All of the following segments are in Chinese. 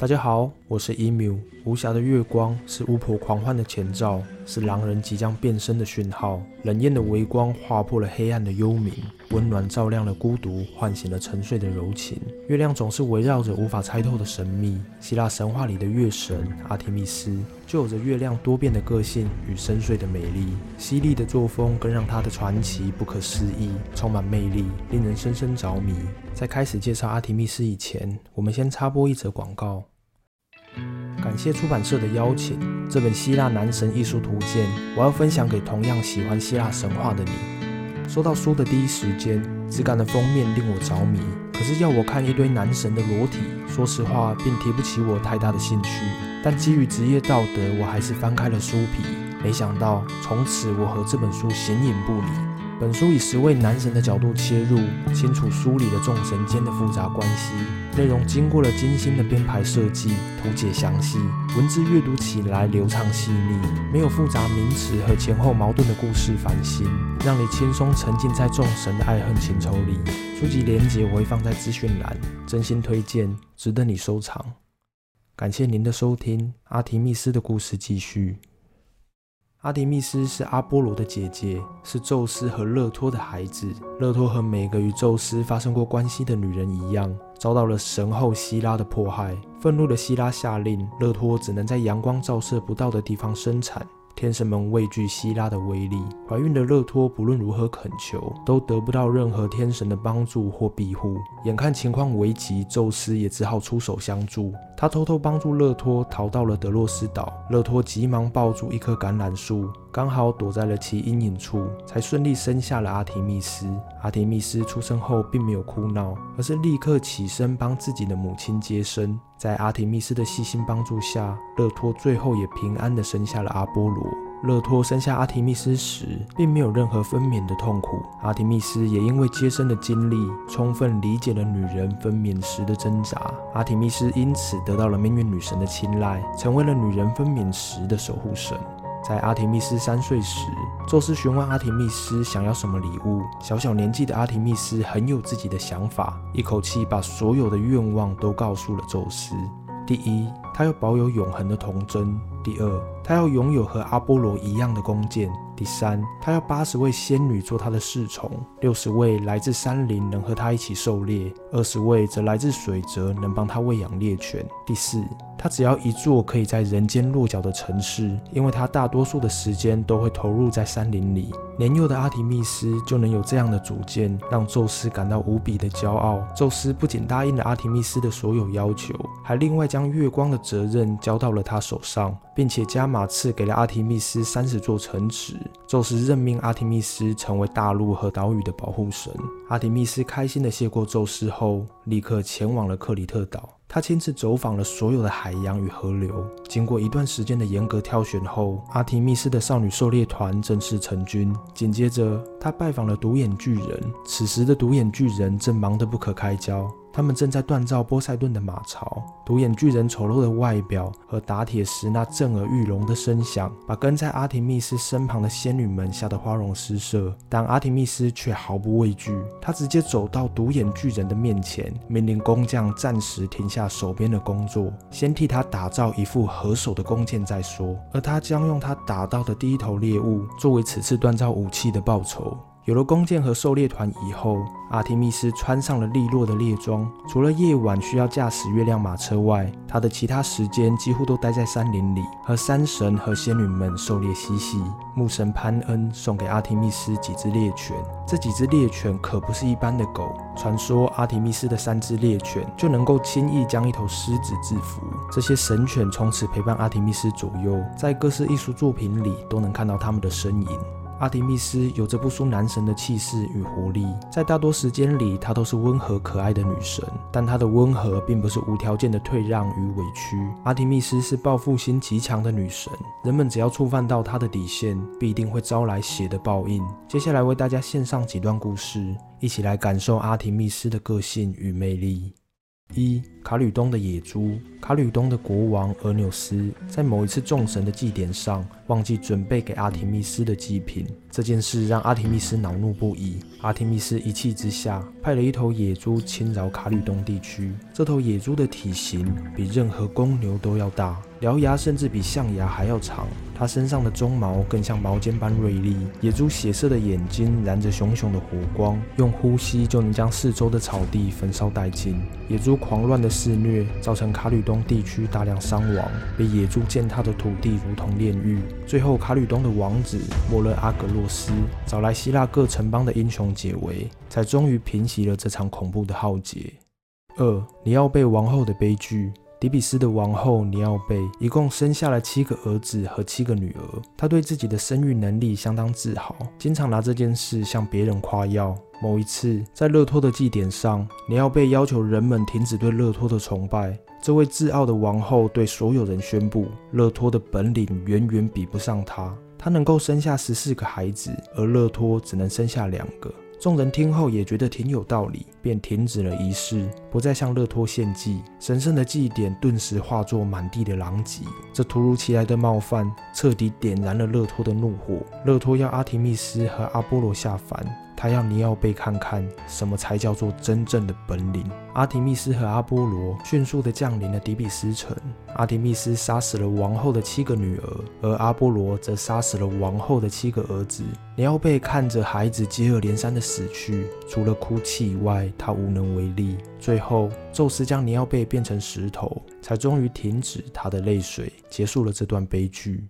大家好，我是 emu。无暇的月光是巫婆狂欢的前兆，是狼人即将变身的讯号。冷艳的微光划破了黑暗的幽冥，温暖照亮了孤独，唤醒了沉睡的柔情。月亮总是围绕着无法猜透的神秘。希腊神话里的月神阿提密斯，就有着月亮多变的个性与深邃的美丽。犀利的作风更让她的传奇不可思议，充满魅力，令人深深着迷。在开始介绍阿提密斯以前，我们先插播一则广告。感谢出版社的邀请，这本《希腊男神艺术图鉴》，我要分享给同样喜欢希腊神话的你。收到书的第一时间，质感的封面令我着迷。可是要我看一堆男神的裸体，说实话并提不起我太大的兴趣。但基于职业道德，我还是翻开了书皮。没想到，从此我和这本书形影不离。本书以十位男神的角度切入，清楚梳理了众神间的复杂关系。内容经过了精心的编排设计，图解详细，文字阅读起来流畅细腻，没有复杂名词和前后矛盾的故事烦心，让你轻松沉浸在众神的爱恨情仇里。书籍连接我会放在资讯栏，真心推荐，值得你收藏。感谢您的收听，阿提密斯的故事继续。阿提密斯是阿波罗的姐姐，是宙斯和勒托的孩子。勒托和每个与宙斯发生过关系的女人一样，遭到了神后希拉的迫害。愤怒的希拉下令，勒托只能在阳光照射不到的地方生产。天神们畏惧希拉的威力，怀孕的勒托不论如何恳求，都得不到任何天神的帮助或庇护。眼看情况危急，宙斯也只好出手相助。他偷偷帮助勒托逃到了德洛斯岛，勒托急忙抱住一棵橄榄树，刚好躲在了其阴影处，才顺利生下了阿提密斯。阿提密斯出生后并没有哭闹，而是立刻起身帮自己的母亲接生。在阿提密斯的细心帮助下，勒托最后也平安地生下了阿波罗。勒托生下阿提密斯时，并没有任何分娩的痛苦。阿提密斯也因为接生的经历，充分理解了女人分娩时的挣扎。阿提密斯因此得到了命运女神的青睐，成为了女人分娩时的守护神。在阿提密斯三岁时，宙斯询问阿提密斯想要什么礼物。小小年纪的阿提密斯很有自己的想法，一口气把所有的愿望都告诉了宙斯。第一，他要保有永恒的童真；第二，他要拥有和阿波罗一样的弓箭。第三，他要八十位仙女做他的侍从，六十位来自山林能和他一起狩猎，二十位则来自水泽能帮他喂养猎犬。第四，他只要一座可以在人间落脚的城市，因为他大多数的时间都会投入在山林里。年幼的阿提密斯就能有这样的主见，让宙斯感到无比的骄傲。宙斯不仅答应了阿提密斯的所有要求，还另外将月光的责任交到了他手上，并且加码赐给了阿提密斯三十座城池。宙斯任命阿提密斯成为大陆和岛屿的保护神。阿提密斯开心地谢过宙斯后，立刻前往了克里特岛。他亲自走访了所有的海洋与河流。经过一段时间的严格挑选后，阿提密斯的少女狩猎团正式成军。紧接着，他拜访了独眼巨人。此时的独眼巨人正忙得不可开交。他们正在锻造波塞顿的马槽。独眼巨人丑陋的外表和打铁时那震耳欲聋的声响，把跟在阿提密斯身旁的仙女们吓得花容失色。但阿提密斯却毫不畏惧，他直接走到独眼巨人的面前，命令工匠暂时停下手边的工作，先替他打造一副合手的弓箭再说。而他将用他打到的第一头猎物作为此次锻造武器的报酬。有了弓箭和狩猎团以后，阿提密斯穿上了利落的猎装。除了夜晚需要驾驶月亮马车外，他的其他时间几乎都待在山林里，和山神和仙女们狩猎嬉戏。牧神潘恩送给阿提密斯几只猎犬，这几只猎犬可不是一般的狗。传说阿提密斯的三只猎犬就能够轻易将一头狮子制服。这些神犬从此陪伴阿提密斯左右，在各式艺术作品里都能看到他们的身影。阿提密斯有着不输男神的气势与活力，在大多时间里，她都是温和可爱的女神。但她的温和并不是无条件的退让与委屈。阿提密斯是报复心极强的女神，人们只要触犯到她的底线，必定会招来血的报应。接下来为大家献上几段故事，一起来感受阿提密斯的个性与魅力。一卡吕东的野猪。卡吕东的国王俄纽斯在某一次众神的祭典上，忘记准备给阿提密斯的祭品。这件事让阿提密斯恼怒不已。阿提密斯一气之下，派了一头野猪侵扰卡吕东地区。这头野猪的体型比任何公牛都要大，獠牙甚至比象牙还要长。它身上的鬃毛更像毛尖般锐利。野猪血色的眼睛燃着熊熊的火光，用呼吸就能将四周的草地焚烧殆尽。野猪狂乱的肆虐，造成卡吕东地区大量伤亡。被野猪践踏的土地如同炼狱。最后，卡吕东的王子莫勒阿格洛斯找来希腊各城邦的英雄解围，才终于平息了这场恐怖的浩劫。二，尼奥贝王后的悲剧。迪比斯的王后尼奥贝一共生下了七个儿子和七个女儿。她对自己的生育能力相当自豪，经常拿这件事向别人夸耀。某一次，在勒托的祭典上，尼奥被要求人们停止对勒托的崇拜。这位自傲的王后对所有人宣布，勒托的本领远远比不上她。她能够生下十四个孩子，而勒托只能生下两个。众人听后也觉得挺有道理，便停止了仪式，不再向勒托献祭。神圣的祭典顿时化作满地的狼藉。这突如其来的冒犯彻底点燃了勒托的怒火。勒托要阿提密斯和阿波罗下凡。他要尼奥贝看看什么才叫做真正的本领。阿提密斯和阿波罗迅速地降临了底比斯城。阿提密斯杀死了王后的七个女儿，而阿波罗则杀死了王后的七个儿子。尼奥贝看着孩子接二连三的死去，除了哭泣以外，他无能为力。最后，宙斯将尼奥贝变成石头，才终于停止他的泪水，结束了这段悲剧。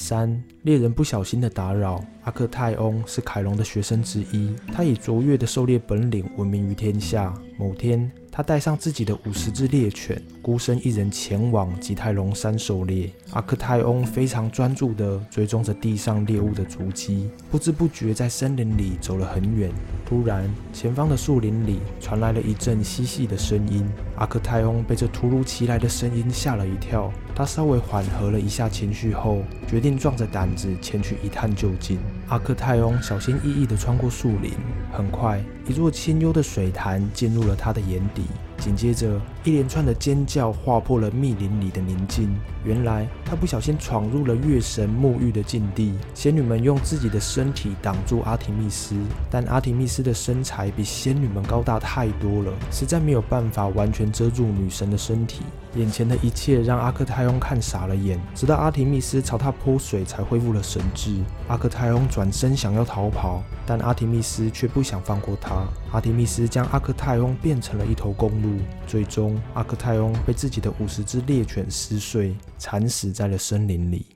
三猎人不小心的打扰。阿克泰翁是凯龙的学生之一，他以卓越的狩猎本领闻名于天下。某天，他带上自己的五十只猎犬，孤身一人前往吉泰隆山狩猎。阿克泰翁非常专注地追踪着地上猎物的足迹，不知不觉在森林里走了很远。突然，前方的树林里传来了一阵嬉戏的声音。阿克泰翁被这突如其来的声音吓了一跳，他稍微缓和了一下情绪后，决定壮着胆子前去一探究竟。阿克泰翁小心翼翼地穿过树林，很快，一座清幽的水潭进入了他的眼底。紧接着，一连串的尖叫划破了密林里的宁静。原来，他不小心闯入了月神沐浴的禁地。仙女们用自己的身体挡住阿提密斯，但阿提密斯的身材比仙女们高大太多了，实在没有办法完全遮住女神的身体。眼前的一切让阿克泰翁看傻了眼，直到阿提密斯朝他泼水，才恢复了神智。阿克泰翁转身想要逃跑，但阿提密斯却不想放过他。阿提密斯将阿克泰翁变成了一头公鹿，最终阿克泰翁被自己的五十只猎犬撕碎，惨死在了森林里。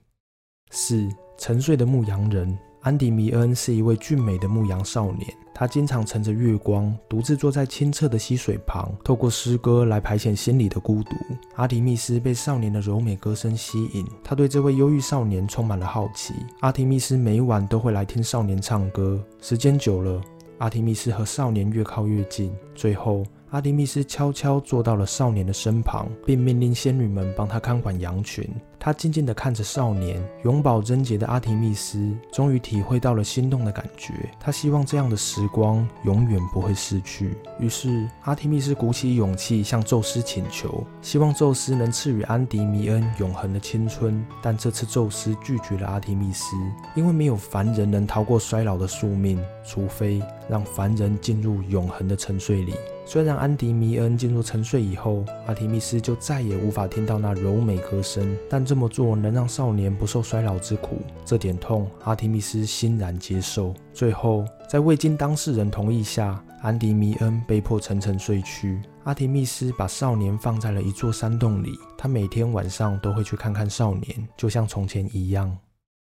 四沉睡的牧羊人安迪米恩是一位俊美的牧羊少年。他经常乘着月光，独自坐在清澈的溪水旁，透过诗歌来排遣心里的孤独。阿提密斯被少年的柔美歌声吸引，他对这位忧郁少年充满了好奇。阿提密斯每晚都会来听少年唱歌。时间久了，阿提密斯和少年越靠越近，最后。阿迪密斯悄悄坐到了少年的身旁，并命令仙女们帮他看管羊群。他静静地看着少年，永葆贞洁的阿提密斯终于体会到了心动的感觉。他希望这样的时光永远不会失去。于是，阿提密斯鼓起勇气向宙斯请求，希望宙斯能赐予安迪米恩永恒的青春。但这次宙斯拒绝了阿提密斯，因为没有凡人能逃过衰老的宿命，除非让凡人进入永恒的沉睡里。虽然安迪米恩进入沉睡以后，阿提密斯就再也无法听到那柔美歌声，但这这么做能让少年不受衰老之苦，这点痛阿提密斯欣然接受。最后，在未经当事人同意下，安迪米恩被迫沉沉睡去。阿提密斯把少年放在了一座山洞里，他每天晚上都会去看看少年，就像从前一样。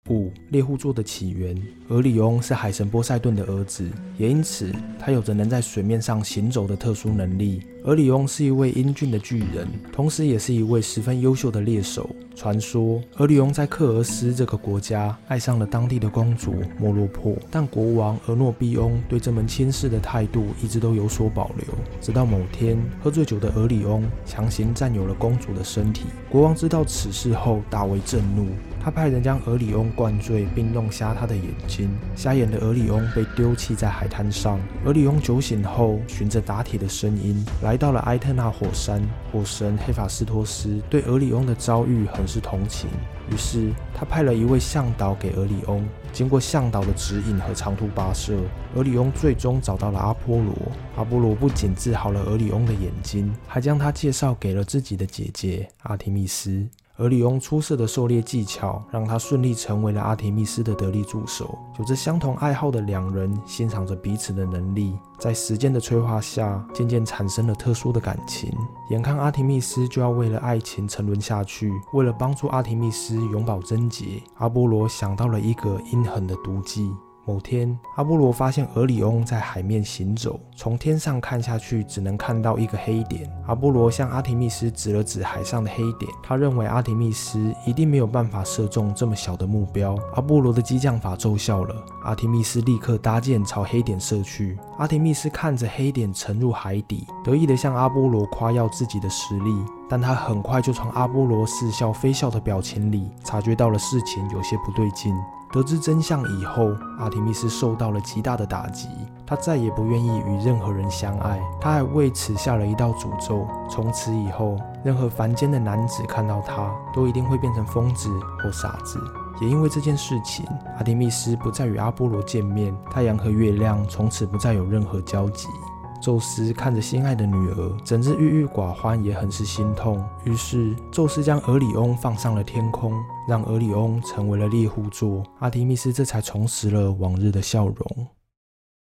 五猎户座的起源，俄里翁是海神波塞顿的儿子，也因此他有着能在水面上行走的特殊能力。俄里翁是一位英俊的巨人，同时也是一位十分优秀的猎手。传说，俄里翁在克尔斯这个国家爱上了当地的公主莫洛珀，但国王俄诺比翁对这门亲事的态度一直都有所保留。直到某天，喝醉酒的俄里翁强行占有了公主的身体，国王知道此事后大为震怒。他派人将俄里翁灌醉，并弄瞎他的眼睛。瞎眼的俄里翁被丢弃在海滩上。俄里翁酒醒后，循着打铁的声音来来到了埃特纳火山，火神黑法斯托斯对俄里翁的遭遇很是同情，于是他派了一位向导给俄里翁。经过向导的指引和长途跋涉，俄里翁最终找到了阿波罗。阿波罗不仅治好了俄里翁的眼睛，还将他介绍给了自己的姐姐阿提密斯。而里翁出色的狩猎技巧让他顺利成为了阿提密斯的得力助手。有着相同爱好的两人欣赏着彼此的能力，在时间的催化下，渐渐产生了特殊的感情。眼看阿提密斯就要为了爱情沉沦下去，为了帮助阿提密斯永葆贞洁，阿波罗想到了一个阴狠的毒计。某天，阿波罗发现俄里翁在海面行走，从天上看下去，只能看到一个黑点。阿波罗向阿提密斯指了指海上的黑点，他认为阿提密斯一定没有办法射中这么小的目标。阿波罗的激将法奏效了，阿提密斯立刻搭箭朝黑点射去。阿提密斯看着黑点沉入海底，得意地向阿波罗夸耀自己的实力，但他很快就从阿波罗似笑非笑的表情里察觉到了事情有些不对劲。得知真相以后，阿提密斯受到了极大的打击，他再也不愿意与任何人相爱。他还为此下了一道诅咒：从此以后，任何凡间的男子看到他，都一定会变成疯子或傻子。也因为这件事情，阿提密斯不再与阿波罗见面，太阳和月亮从此不再有任何交集。宙斯看着心爱的女儿，整日郁郁寡欢，也很是心痛。于是，宙斯将俄里翁放上了天空，让俄里翁成为了猎户座。阿提密斯这才重拾了往日的笑容。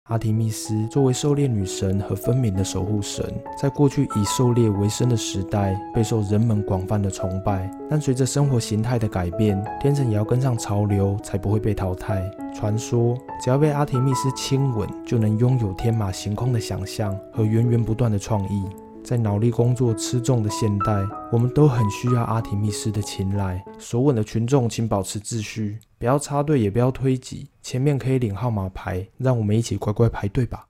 阿提密斯作为狩猎女神和分娩的守护神，在过去以狩猎为生的时代，备受人们广泛的崇拜。但随着生活形态的改变，天神也要跟上潮流，才不会被淘汰。传说，只要被阿提密斯亲吻，就能拥有天马行空的想象和源源不断的创意。在脑力工作吃重的现代，我们都很需要阿提密斯的青睐。所吻的群众，请保持秩序。不要插队，也不要推挤，前面可以领号码牌，让我们一起乖乖排队吧。